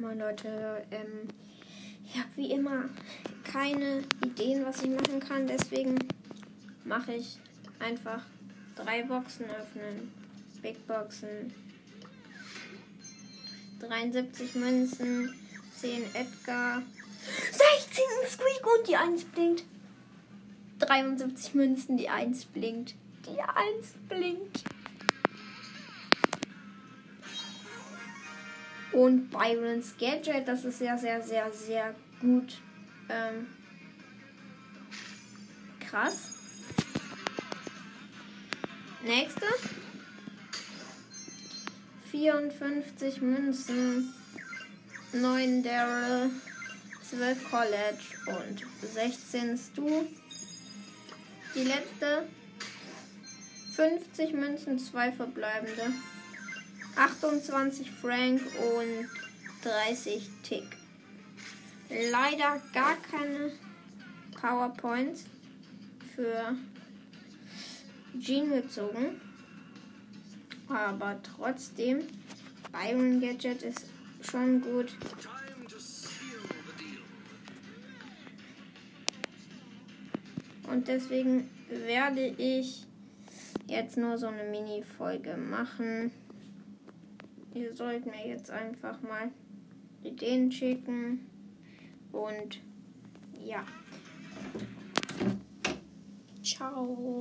Moin Leute, ähm, ich habe wie immer keine Ideen, was ich machen kann, deswegen mache ich einfach drei Boxen öffnen. Big Boxen. 73 Münzen, 10 Edgar, 16 Squeak und die 1 blinkt. 73 Münzen, die 1 blinkt. Die 1 blinkt. Und Byrons Gadget, das ist sehr, sehr, sehr, sehr gut. Ähm, krass. Nächste. 54 Münzen, 9 Daryl, 12 College und 16 Stu. Die letzte. 50 Münzen, 2 verbleibende. 28 Frank und 30 Tick. Leider gar keine PowerPoints für Jean gezogen. Aber trotzdem, Byron Gadget ist schon gut. Und deswegen werde ich jetzt nur so eine Mini-Folge machen. Ihr sollt mir jetzt einfach mal Ideen schicken. Und ja. Ciao.